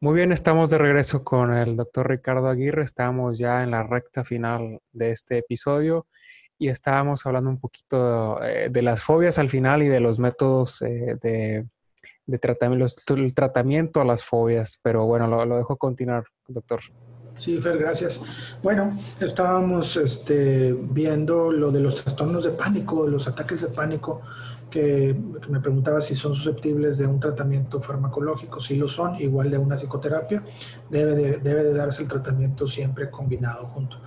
Muy bien, estamos de regreso con el doctor Ricardo Aguirre. Estamos ya en la recta final de este episodio y estábamos hablando un poquito eh, de las fobias al final y de los métodos eh, de, tratamiento, el tratamiento a las fobias. Pero bueno, lo, lo, dejo continuar, doctor. Sí, Fer, gracias. Bueno, estábamos este, viendo lo de los trastornos de pánico, los ataques de pánico que, me preguntaba si son susceptibles de un tratamiento farmacológico. Si lo son, igual de una psicoterapia, debe de, debe de darse el tratamiento siempre combinado junto.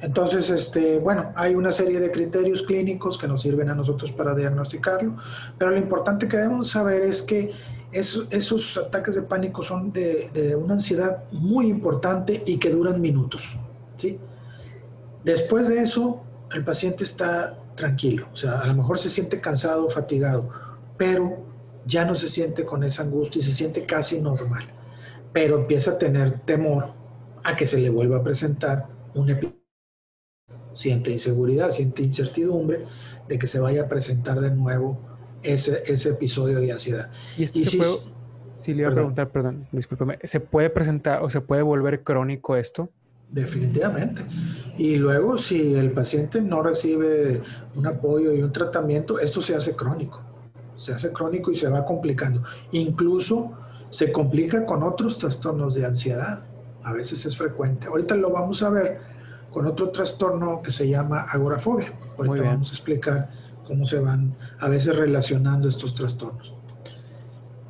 Entonces, este, bueno, hay una serie de criterios clínicos que nos sirven a nosotros para diagnosticarlo, pero lo importante que debemos saber es que esos, esos ataques de pánico son de, de, una ansiedad muy importante y que duran minutos. ¿sí? Después de eso, el paciente está tranquilo. O sea, a lo mejor se siente cansado, fatigado, pero ya no se siente con esa angustia y se siente casi normal. Pero empieza a tener temor a que se le vuelva a presentar un episodio. Siente inseguridad, siente incertidumbre de que se vaya a presentar de nuevo ese, ese episodio de ansiedad. Y, si, si, le iba a preguntar, perdón, discúlpeme, ¿se puede presentar o se puede volver crónico esto? Definitivamente. Y luego, si el paciente no recibe un apoyo y un tratamiento, esto se hace crónico. Se hace crónico y se va complicando. Incluso se complica con otros trastornos de ansiedad. A veces es frecuente. Ahorita lo vamos a ver con otro trastorno que se llama agorafobia. Ahorita vamos a explicar cómo se van a veces relacionando estos trastornos.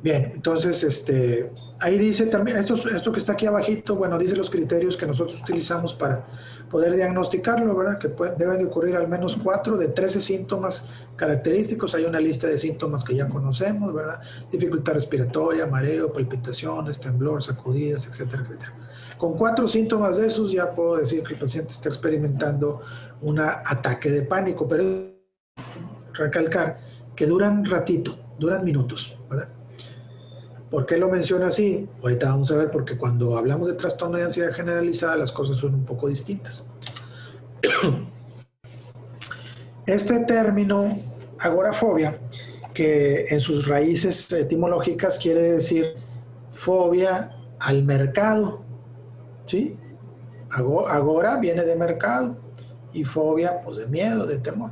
Bien, entonces, este, ahí dice también, esto, esto que está aquí abajito, bueno, dice los criterios que nosotros utilizamos para poder diagnosticarlo, ¿verdad? Que deben de ocurrir al menos cuatro de 13 síntomas característicos. Hay una lista de síntomas que ya conocemos, ¿verdad? Dificultad respiratoria, mareo, palpitaciones, temblor, sacudidas, etcétera, etcétera. Con cuatro síntomas de esos ya puedo decir que el paciente está experimentando un ataque de pánico, pero recalcar que duran ratito, duran minutos, ¿verdad? ¿Por qué lo menciono así? Ahorita vamos a ver porque cuando hablamos de trastorno de ansiedad generalizada las cosas son un poco distintas. Este término, agorafobia, que en sus raíces etimológicas quiere decir fobia al mercado, ¿sí? Agora viene de mercado y fobia, pues de miedo, de temor.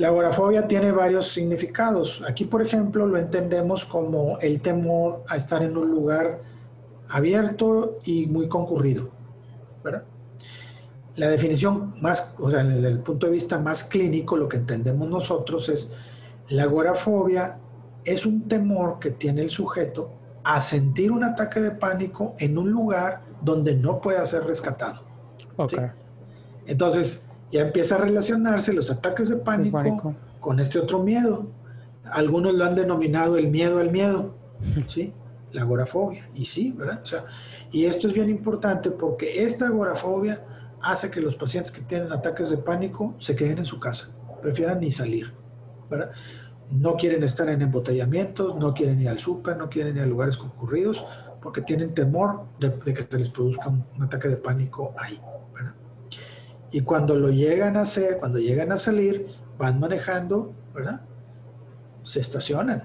La agorafobia tiene varios significados. Aquí, por ejemplo, lo entendemos como el temor a estar en un lugar abierto y muy concurrido, ¿verdad? La definición más, o sea, desde el punto de vista más clínico, lo que entendemos nosotros es la agorafobia es un temor que tiene el sujeto a sentir un ataque de pánico en un lugar donde no pueda ser rescatado. Okay. Entonces, ya empieza a relacionarse los ataques de pánico, con este otro miedo. Algunos lo han denominado el miedo al miedo, ¿sí? La agorafobia. Y sí, ¿verdad? O sea, y esto es bien importante porque esta agorafobia hace que los pacientes que tienen ataques de pánico se queden en su casa, prefieran ni salir, ¿verdad? No quieren estar en embotellamientos, no quieren ir al súper, no quieren ir a lugares concurridos, porque tienen temor de, de que se les produzca un ataque de pánico ahí. Y cuando lo llegan a hacer, cuando llegan a salir, van manejando, ¿verdad? Se estacionan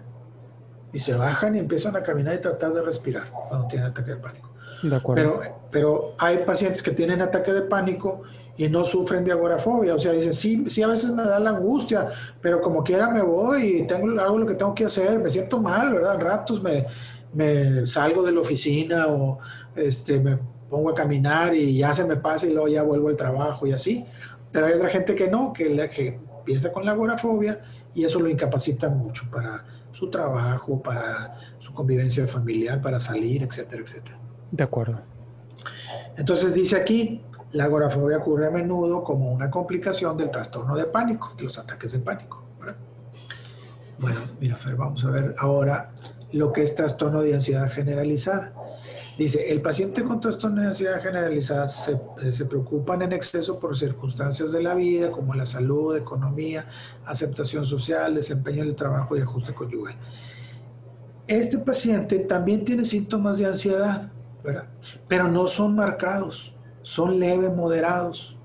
y se bajan y empiezan a caminar y tratar de respirar cuando tienen ataque de pánico. De pero, pero hay pacientes que tienen ataque de pánico y no sufren de agorafobia. O sea, dicen, sí, sí, a veces me da la angustia, pero como quiera me voy y tengo, hago lo que tengo que hacer, me siento mal, ¿verdad? ratos me, me salgo de la oficina o este, me pongo a caminar y ya se me pasa y luego ya vuelvo al trabajo y así. Pero hay otra gente que no, que, la, que empieza con la agorafobia y eso lo incapacita mucho para su trabajo, para su convivencia familiar, para salir, etcétera, etcétera. De acuerdo. Entonces dice aquí, la agorafobia ocurre a menudo como una complicación del trastorno de pánico, de los ataques de pánico. Bueno, mira, Fer, vamos a ver ahora lo que es trastorno de ansiedad generalizada. Dice, el paciente con ansiedad generalizada se, eh, se, preocupan en exceso por circunstancias de la vida como la salud, economía, aceptación social, desempeño del trabajo y ajuste conyugal. Este paciente también tiene síntomas de ansiedad, pero no son marcados, son leve, moderados.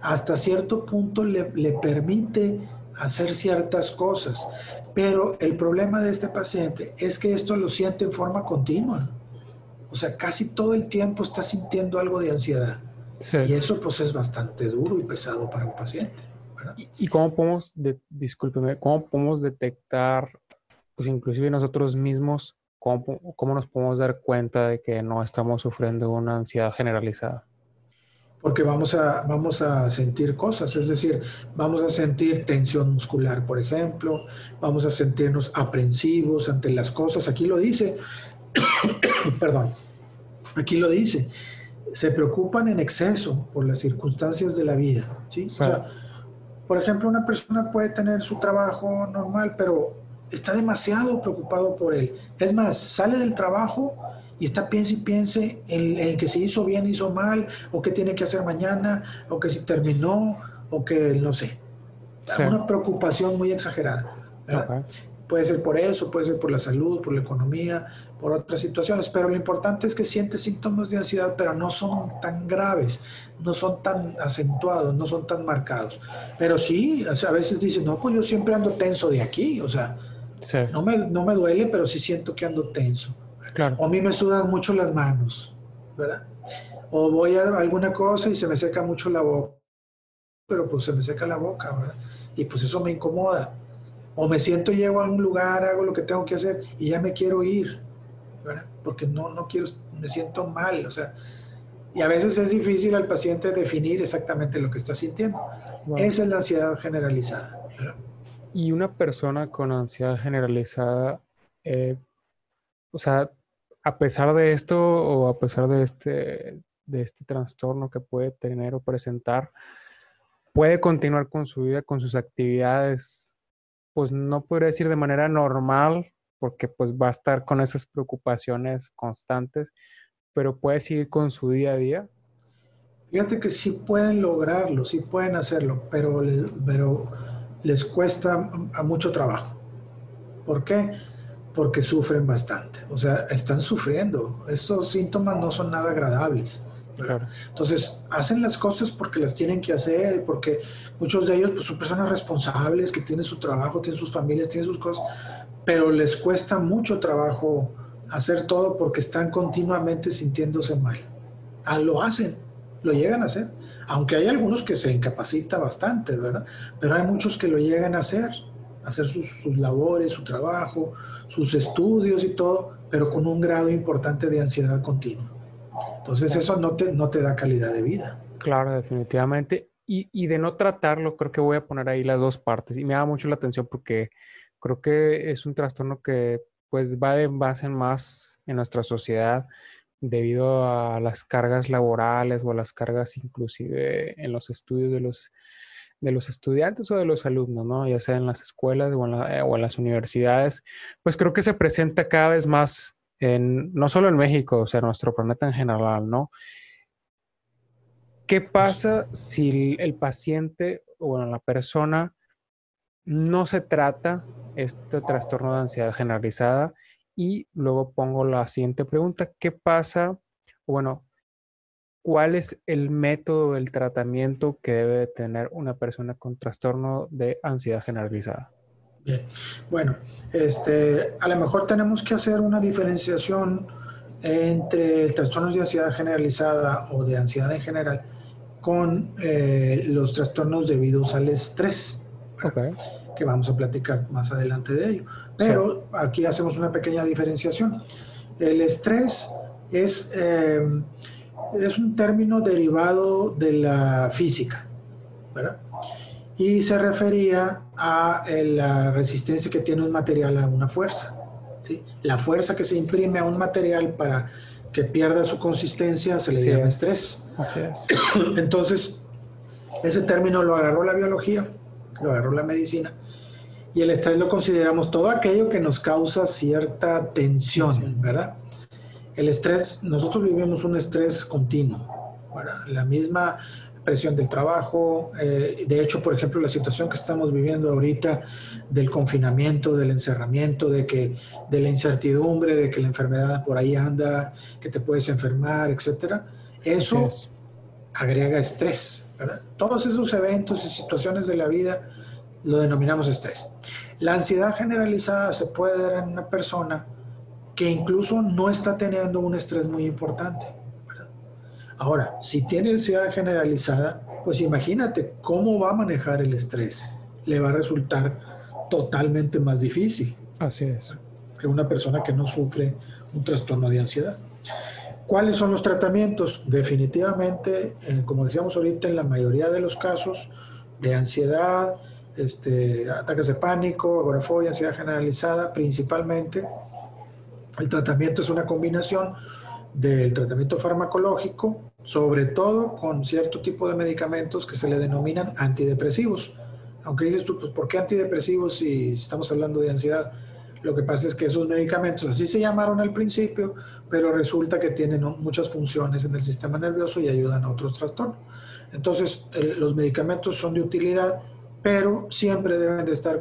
Hasta cierto punto le, le permite hacer ciertas cosas, pero el problema de este paciente es que esto lo siente en forma continua O sea, casi todo el tiempo está sintiendo algo de ansiedad. Y eso pues es bastante duro y pesado para un paciente. ¿Y, cómo podemos, de, discúlpeme, cómo podemos detectar, pues inclusive nosotros mismos, cómo, cómo nos podemos dar cuenta de que no estamos sufriendo una ansiedad generalizada? porque vamos a, vamos a sentir cosas, es decir, vamos a sentir tensión muscular, por ejemplo, vamos a sentirnos aprensivos ante las cosas, aquí lo dice, perdón, aquí lo dice, se preocupan en exceso por las circunstancias de la vida, ¿sí? O sea, por ejemplo, una persona puede tener su trabajo normal, pero está demasiado preocupado por él. Es más, sale del trabajo y está piense y piense en, que si hizo bien, hizo mal, o qué tiene que hacer mañana, o que si terminó, o que no sé. Una preocupación muy exagerada. Puede ser por eso, puede ser por la salud, por la economía, por otras situaciones, pero lo importante es que siente síntomas de ansiedad, pero no son tan graves, no son tan acentuados, no son tan marcados. Pero sí, a veces dice, no, pues yo siempre ando tenso de aquí, o sea, no, me, no me duele, pero sí siento que ando tenso. O a mí me sudan mucho las manos, ¿verdad? O voy a alguna cosa y se me seca mucho la boca, pero pues se me seca la boca, ¿verdad? Y pues eso me incomoda. O me siento, llego a algún lugar, hago lo que tengo que hacer y ya me quiero ir, ¿verdad? Porque no, no quiero, me siento mal, o sea, y a veces es difícil al paciente definir exactamente lo que está sintiendo. Esa es la ansiedad generalizada. ¿verdad? Y una persona con ansiedad generalizada, eh, o sea, a pesar de esto o a pesar de este, de este trastorno que puede tener o presentar, puede continuar con su vida, con sus actividades, pues no podría decir de manera normal, porque pues va a estar con esas preocupaciones constantes, pero puede seguir con su día a día. Fíjate que sí pueden lograrlo, sí pueden hacerlo, pero, les cuesta mucho trabajo. ¿Por qué? porque sufren bastante. O sea, están sufriendo. Estos síntomas no son nada agradables. Entonces, hacen las cosas porque las tienen que hacer, porque muchos de ellos pues, son personas responsables, que tienen su trabajo, tienen sus familias, tienen sus cosas, pero les cuesta mucho trabajo hacer todo porque están continuamente sintiéndose mal. Ah, lo hacen, lo llegan a hacer. Aunque hay algunos que se incapacita bastante, ¿verdad? Pero hay muchos que lo llegan a hacer, hacer sus, sus labores, su trabajo, sus estudios y todo, pero con un grado importante de ansiedad continua. Entonces eso no te, no te da calidad de vida. Claro, definitivamente. Y, y, de no tratarlo, creo que voy a poner ahí las dos partes. Y me da mucho la atención porque creo que es un trastorno que pues va de base en más en nuestra sociedad debido a las cargas laborales o a las cargas inclusive en los estudios de los de los estudiantes o de los alumnos, ¿no? Ya sea en las escuelas o en, eh, o en, las universidades, pues creo que se presenta cada vez más no solo en México, o sea, nuestro planeta en general, ¿no? ¿Qué pasa si el paciente o bueno, la persona no se trata este trastorno de ansiedad generalizada? Y luego pongo la siguiente pregunta, ¿qué pasa? Bueno, ¿cuál es el método del tratamiento que debe tener una persona con trastorno de ansiedad generalizada? Bien, bueno, este, a lo mejor tenemos que hacer una diferenciación entre el trastorno de ansiedad generalizada o de ansiedad en general con eh, los trastornos debidos al estrés, que vamos a platicar más adelante de ello. Pero aquí hacemos una pequeña diferenciación. El estrés es... Eh, es un término derivado de la física, ¿verdad? Y se refería a eh, la resistencia que tiene un material a una fuerza. ¿sí? La fuerza que se imprime a un material para que pierda su consistencia se le llama estrés. Así es. Entonces, ese término lo agarró la biología, lo agarró la medicina, y el estrés lo consideramos todo aquello que nos causa cierta tensión, ¿verdad? El estrés, nosotros vivimos un estrés continuo, la misma presión del trabajo, eh, de hecho, por ejemplo, la situación que estamos viviendo ahorita del confinamiento, del encerramiento, de que de la incertidumbre, de que la enfermedad por ahí anda, que te puedes enfermar, etcétera, eso agrega estrés, ¿verdad? Todos esos eventos y situaciones de la vida lo denominamos estrés. La ansiedad generalizada se puede dar en una persona que incluso no está teniendo un estrés muy importante. Ahora, si tiene ansiedad generalizada, pues imagínate cómo va a manejar el estrés. Le va a resultar totalmente más difícil. Así es. Que una persona que no sufre un trastorno de ansiedad. ¿Cuáles son los tratamientos? Definitivamente, eh, como decíamos ahorita, en la mayoría de los casos de ansiedad, este, ataques de pánico, agorafobia, ansiedad generalizada, principalmente, el tratamiento es una combinación del tratamiento farmacológico, sobre todo con cierto tipo de medicamentos que se le denominan antidepresivos. Aunque dices tú, pues, ¿por qué antidepresivos si estamos hablando de ansiedad? Lo que pasa es que esos medicamentos así se llamaron al principio, pero resulta que tienen muchas funciones en el sistema nervioso y ayudan a otros trastornos. Entonces, los medicamentos son de utilidad, pero siempre deben de estar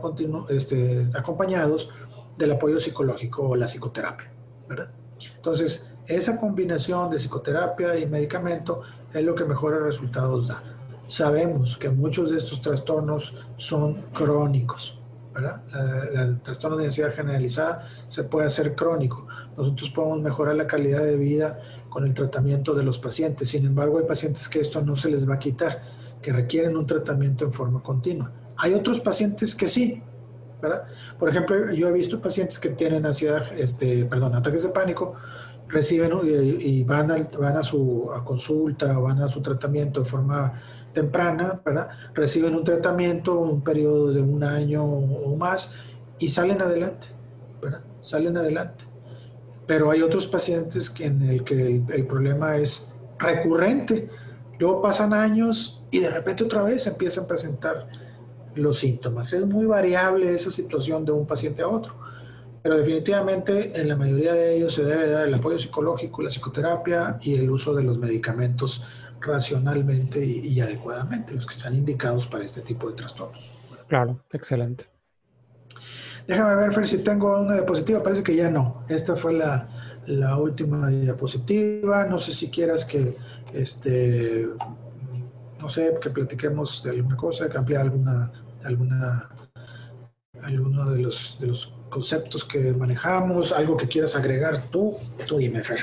este, acompañados del apoyo psicológico o la psicoterapia, ¿verdad? Entonces, esa combinación de psicoterapia y medicamento es lo que mejores resultados da. Sabemos que muchos de estos trastornos son crónicos, ¿verdad? el trastorno de ansiedad generalizada se puede hacer crónico. Nosotros podemos mejorar la calidad de vida con el tratamiento de los pacientes. Sin embargo, hay pacientes que esto no se les va a quitar, que requieren un tratamiento en forma continua. Hay otros pacientes que sí, ¿verdad? Por ejemplo, yo he visto pacientes que tienen ansiedad, este, perdón, ataques de pánico, reciben y, van, van a su consulta o van a su tratamiento de forma temprana, ¿verdad? Reciben un tratamiento, un periodo de un año o más y salen adelante, ¿verdad? Salen adelante. Pero hay otros pacientes que en el que el, problema es recurrente. Luego pasan años y de repente otra vez empiezan a presentar los síntomas. Es muy variable esa situación de un paciente a otro, pero definitivamente en la mayoría de ellos se debe dar el apoyo psicológico, la psicoterapia y el uso de los medicamentos racionalmente y, adecuadamente, los que están indicados para este tipo de trastornos. Claro, excelente. Déjame ver, Fer, si tengo una diapositiva. Parece que ya no. Esta fue la, la última diapositiva. No sé si quieras que, este, no sé, que platiquemos de alguna cosa, que ampliar alguna, alguna, alguno de los, de los conceptos que manejamos, algo que quieras agregar tú. Tú dime, Fer.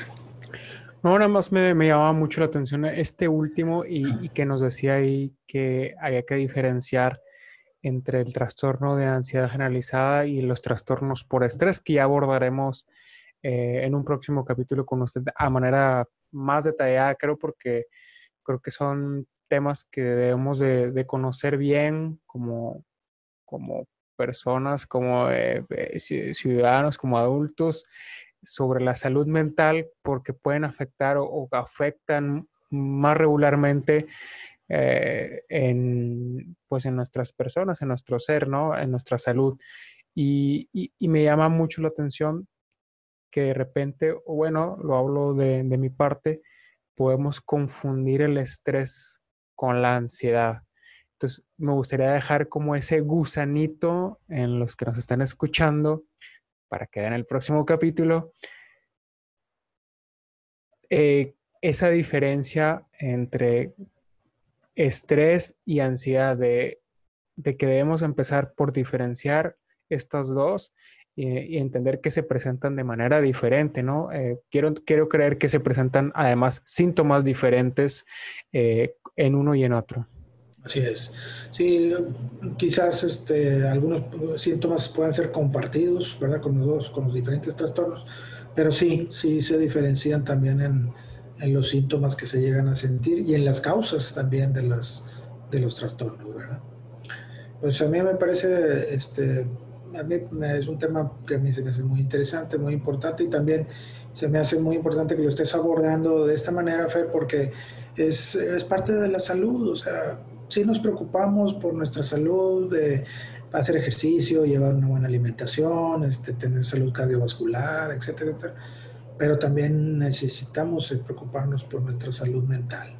No, nada más me, me llamaba mucho la atención este último y, que nos decía ahí que había que diferenciar entre el trastorno de ansiedad generalizada y los trastornos por estrés, que ya abordaremos eh, en un próximo capítulo con usted a manera más detallada, creo, porque creo que son temas que debemos de, conocer bien como, como personas, como eh, eh, ciudadanos, como adultos, sobre la salud mental porque pueden afectar o, afectan más regularmente eh, en, pues en nuestras personas, en nuestro ser, ¿no? En nuestra salud. Y, me llama mucho la atención que de repente, o bueno, lo hablo de, de mi parte, podemos confundir el estrés con la ansiedad. Entonces, me gustaría dejar como ese gusanito en los que nos están escuchando para que vean el próximo capítulo, eh, esa diferencia entre estrés y ansiedad, de, que debemos empezar por diferenciar estas dos y, entender que se presentan de manera diferente, ¿no? Eh, quiero, creer que se presentan además síntomas diferentes eh, en uno y en otro. Así es. Sí, quizás este, algunos síntomas puedan ser compartidos, ¿verdad? Con los dos, con los diferentes trastornos, pero sí, sí se diferencian también en, en los síntomas que se llegan a sentir y en las causas también de, las, de los trastornos, ¿verdad? Pues a mí me parece, este, a mí es un tema que a mí se me hace muy interesante, muy importante y también se me hace muy importante que lo estés abordando de esta manera, Fer, porque es, es parte de la salud, o sea, sí nos preocupamos por nuestra salud, de hacer ejercicio, llevar una buena alimentación, este, tener salud cardiovascular, etcétera, etcétera. Pero también necesitamos eh, preocuparnos por nuestra salud mental.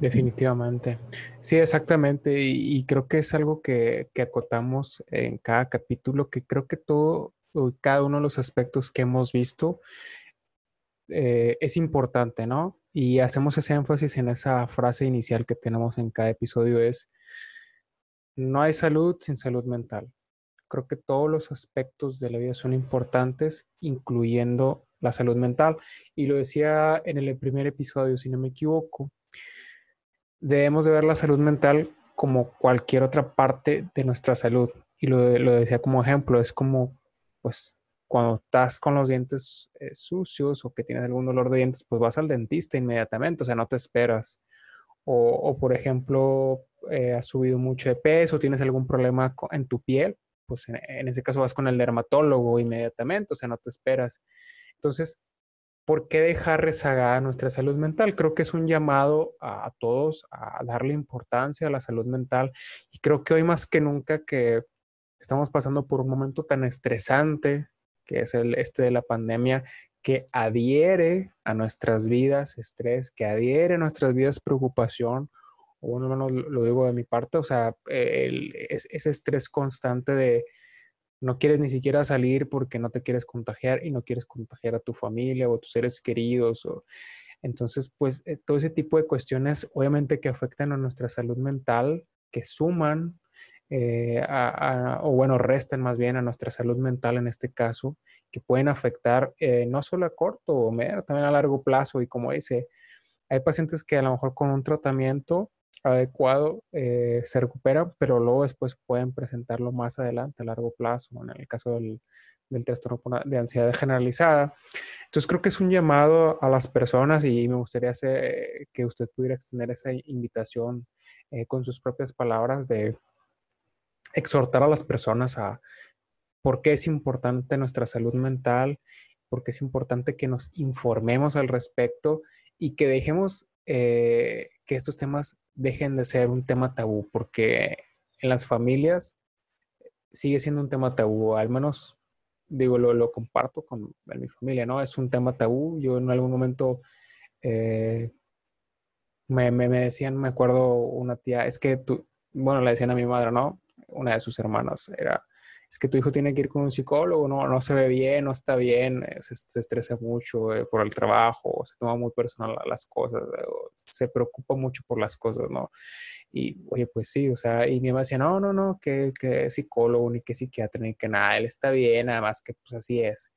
Definitivamente. Sí, exactamente. Y, creo que es algo que, que, acotamos en cada capítulo, que creo que todo, cada uno de los aspectos que hemos visto eh, es importante, ¿no? Y hacemos ese énfasis en esa frase inicial que tenemos en cada episodio es, no hay salud sin salud mental. creo que todos los aspectos de la vida son importantes, incluyendo la salud mental. Y lo decía en el primer episodio, si no me equivoco, debemos de ver la salud mental como cualquier otra parte de nuestra salud. Y lo, lo decía como ejemplo, es como, pues, cuando estás con los dientes eh, sucios o que tienes algún dolor de dientes, pues vas al dentista inmediatamente, o sea, no te esperas. O, por ejemplo, eh, has subido mucho de peso, tienes algún problema en tu piel, pues en, ese caso vas con el dermatólogo inmediatamente, o sea, no te esperas. Entonces, ¿por qué dejar rezagada nuestra salud mental? Creo que es un llamado a, todos a darle importancia a la salud mental y creo que hoy más que nunca que estamos pasando por un momento tan estresante, que es el este de la pandemia, que adhiere a nuestras vidas estrés, que adhiere a nuestras vidas preocupación, o bueno, no lo digo de mi parte, o sea, ese estrés constante de no quieres ni siquiera salir porque no te quieres contagiar y no quieres contagiar a tu familia o a tus seres queridos. O, entonces, pues eh, todo ese tipo de cuestiones, obviamente que afectan a nuestra salud mental, que suman eh, o bueno, restan más bien a nuestra salud mental en este caso, que pueden afectar eh, no solo a corto o medio, también a largo plazo. Y como dice, hay pacientes que a lo mejor con un tratamiento adecuado eh, se recuperan, pero luego después pueden presentarlo más adelante a largo plazo, en el caso del, del trastorno de ansiedad generalizada. Entonces creo que es un llamado a las personas y me gustaría hacer, que usted pudiera extender esa invitación con sus propias palabras de exhortar a las personas a por qué es importante nuestra salud mental, por qué es importante que nos informemos al respecto y que dejemos eh, que estos temas dejen de ser un tema tabú, porque en las familias sigue siendo un tema tabú, al menos digo, lo, comparto con mi familia, ¿no? Es un tema tabú. Yo en algún momento eh, me, me, decían, me acuerdo una tía, es que tú, bueno, le decían a mi madre, ¿no? Una de sus hermanas era, es que tu hijo tiene que ir con un psicólogo, no, no se ve bien, no está bien, eh, se, estresa mucho eh, por el trabajo, se toma muy personal las cosas, eh, se preocupa mucho por las cosas, ¿no? Y, oye, pues sí, o sea, y mi mamá decía, no, no, no, que, que psicólogo, ni que psiquiatra, ni que nada, él está bien, además que pues así es.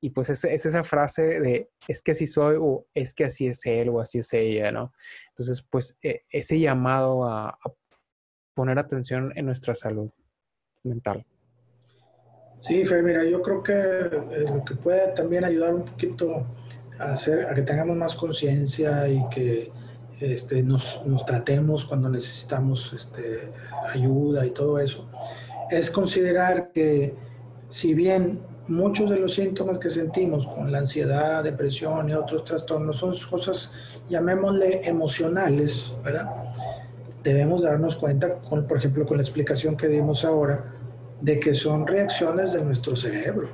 Y pues es, es, esa frase de es que así soy o es que así es él o así es ella, ¿no? Entonces, pues ese llamado a, a, poner atención en nuestra salud mental. Sí, Fer, mira, yo creo que eh, lo que puede también ayudar un poquito a, hacer, a que tengamos más conciencia y que este, nos, tratemos cuando necesitamos este, ayuda y todo eso, es considerar que si bien muchos de los síntomas que sentimos con la ansiedad, depresión y otros trastornos son cosas, llamémosle emocionales, ¿verdad? Debemos darnos cuenta, con, por ejemplo, con la explicación que dimos ahora, de que son reacciones de nuestro cerebro,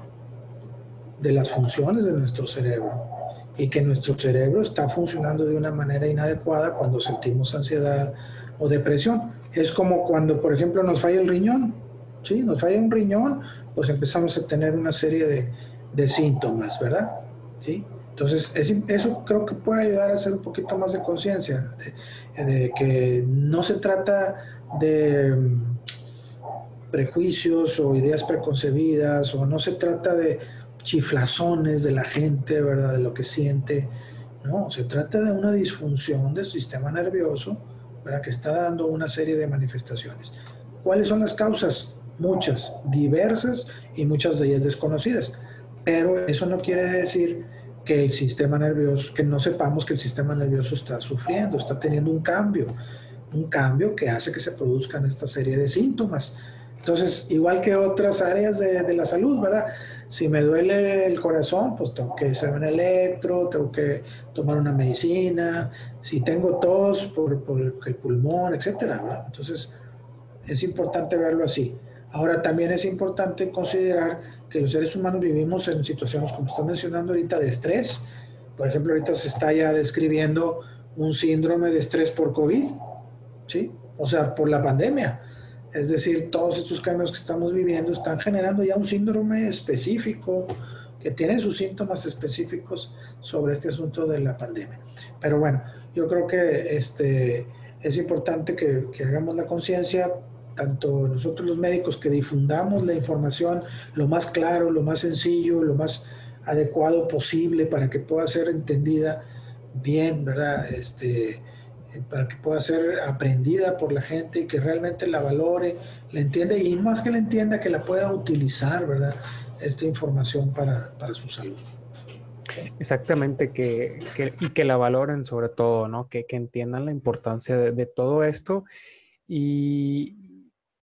de las funciones de nuestro cerebro, y que nuestro cerebro está funcionando de una manera inadecuada cuando sentimos ansiedad o depresión. Es como cuando, por ejemplo, nos falla el riñón, ¿sí? Nos falla un riñón, pues empezamos a tener una serie de, de síntomas, ¿verdad? ¿Sí? Entonces, eso creo que puede ayudar a hacer un poquito más de conciencia, de, que no se trata de mm, prejuicios o ideas preconcebidas, o no se trata de chiflazones de la gente, ¿verdad? De lo que siente. No, se trata de una disfunción del sistema nervioso, ¿verdad? Que está dando una serie de manifestaciones. ¿Cuáles son las causas? Muchas, diversas y muchas de ellas desconocidas. Pero eso no quiere decir que el sistema nervioso, que no sepamos que el sistema nervioso está sufriendo, está teniendo un cambio, un cambio que hace que se produzcan esta serie de síntomas. Entonces, igual que otras áreas de, de la salud, ¿verdad? Si me duele el corazón, pues tengo que hacer un electro, tengo que tomar una medicina, si tengo tos por, por el pulmón, etcétera, ¿verdad? Entonces, es importante verlo así. Ahora, también es importante considerar que los seres humanos vivimos en situaciones, como está mencionando ahorita, de estrés. Por ejemplo, ahorita se está ya describiendo un síndrome de estrés por COVID, ¿sí? O sea, por la pandemia. Es decir, todos estos cambios que estamos viviendo están generando ya un síndrome específico que tiene sus síntomas específicos sobre este asunto de la pandemia. Pero bueno, yo creo que este, es importante que, que hagamos la conciencia tanto nosotros los médicos que difundamos la información lo más claro, lo más sencillo, lo más adecuado posible para que pueda ser entendida bien, ¿verdad? Este, para que pueda ser aprendida por la gente y que realmente la valore, la entienda y más que la entienda, que la pueda utilizar, ¿verdad? Esta información para, para su salud. Exactamente, que, que, y que la valoren sobre todo, ¿no? Que, que entiendan la importancia de, todo esto. Y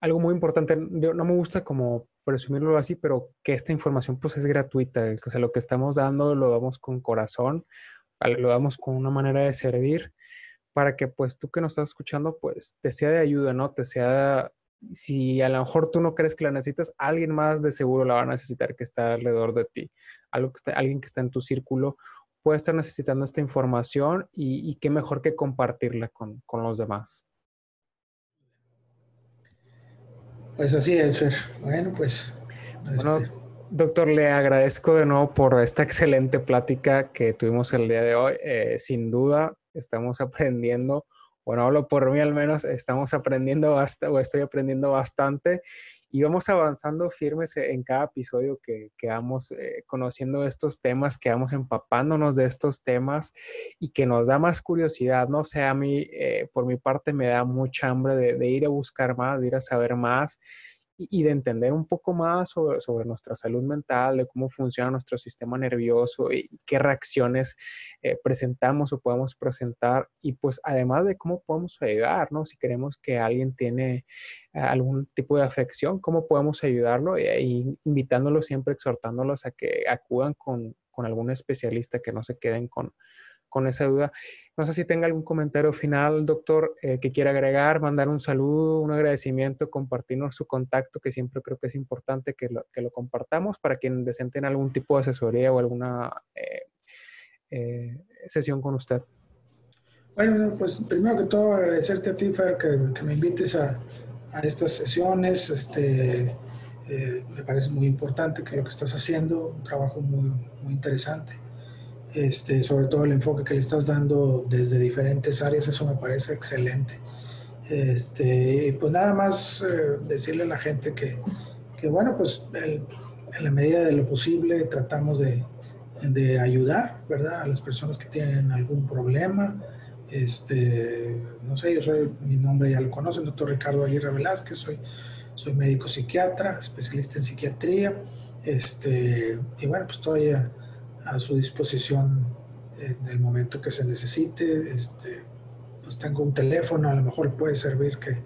algo muy importante, no me gusta como presumirlo así, pero que esta información pues es gratuita, o sea, lo que estamos dando lo damos con corazón, lo damos con una manera de servir para que pues tú que nos estás escuchando pues te sea de ayuda, ¿no? Te sea, si a lo mejor tú no crees que la necesitas, alguien más de seguro la va a necesitar que está alrededor de ti, algo que está, alguien que está en tu círculo puede estar necesitando esta información y, y qué mejor que compartirla con, con, los demás. Pues así es, Fer. Bueno, pues... Bueno, este... Doctor, le agradezco de nuevo por esta excelente plática que tuvimos el día de hoy. Eh, sin duda, estamos aprendiendo, bueno, hablo por mí al menos, estamos aprendiendo bastante, o estoy aprendiendo bastante y vamos avanzando firmes en cada episodio que, que vamos eh, conociendo estos temas, que vamos empapándonos de estos temas y que nos da más curiosidad, ¿no? O sea, a mí, eh, por mi parte, me da mucha hambre de ir a buscar más, de ir a saber más y de entender un poco más sobre, sobre, nuestra salud mental, de cómo funciona nuestro sistema nervioso y qué reacciones eh, presentamos o podemos presentar y pues además de cómo podemos ayudar, ¿no? Si queremos que alguien tiene algún tipo de afección, cómo podemos ayudarlo y, y invitándolos siempre, exhortándolos a que acudan con, con algún especialista, que no se queden con con esa duda. No sé si tenga algún comentario final, doctor, eh, que quiera agregar, mandar un saludo, un agradecimiento, compartirnos su contacto, que siempre creo que es importante que lo, que lo compartamos para quienes desenten algún tipo de asesoría o alguna eh, eh, sesión con usted. Bueno, pues primero que todo agradecerte a ti, Fer, que, me invites a, a, estas sesiones. Este, me parece muy importante que lo que estás haciendo, un trabajo muy, muy interesante este, sobre todo el enfoque que le estás dando desde diferentes áreas, eso me parece excelente. Este, pues nada más eh, decirle a la gente que, que bueno, pues el, en la medida de lo posible tratamos de, de, ayudar, ¿verdad? A las personas que tienen algún problema. Este, no sé, yo soy, mi nombre ya lo conocen, doctor Ricardo Aguirre Velázquez, soy, soy médico psiquiatra, especialista en psiquiatría. Este, y bueno, pues todavía a su disposición en el momento que se necesite. Este, pues tengo un teléfono, a lo mejor puede servir que,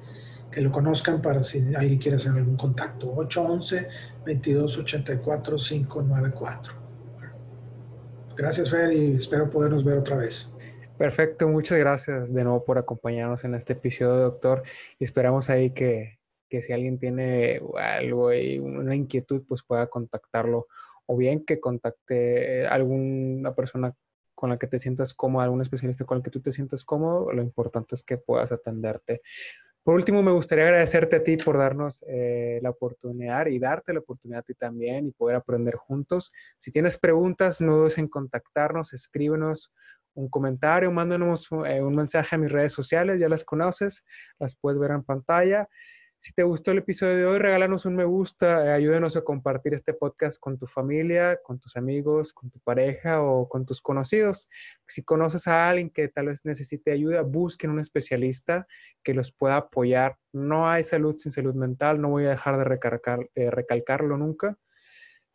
que lo conozcan para si alguien quiere hacer algún contacto. 811-2284-594. Gracias, Fer, y espero podernos ver otra vez. Perfecto, muchas gracias de nuevo por acompañarnos en este episodio, doctor. Y esperamos ahí que, que si alguien tiene algo y una inquietud, pues pueda contactarlo o bien que contacte alguna persona con la que te sientas cómodo, algún especialista con el que tú te sientas cómodo, lo importante es que puedas atenderte. Por último, me gustaría agradecerte a ti por darnos eh, la oportunidad y darte la oportunidad a ti también y poder aprender juntos. Si tienes preguntas, no dudes en contactarnos, escríbenos un comentario, mándanos eh, un mensaje a mis redes sociales, ya las conoces, las puedes ver en pantalla. Si te gustó el episodio de hoy, regálanos un me gusta, eh, ayúdenos a compartir este podcast con tu familia, con tus amigos, con tu pareja o con tus conocidos. Si conoces a alguien que tal vez necesite ayuda, busquen un especialista que los pueda apoyar. No hay salud sin salud mental, no voy a dejar de recalcarlo nunca.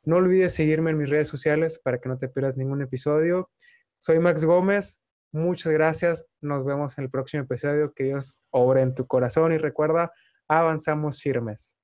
No olvides seguirme en mis redes sociales para que no te pierdas ningún episodio. Soy Max Gómez. Muchas gracias. Nos vemos en el próximo episodio. Que Dios obre en tu corazón y recuerda, avanzamos firmes.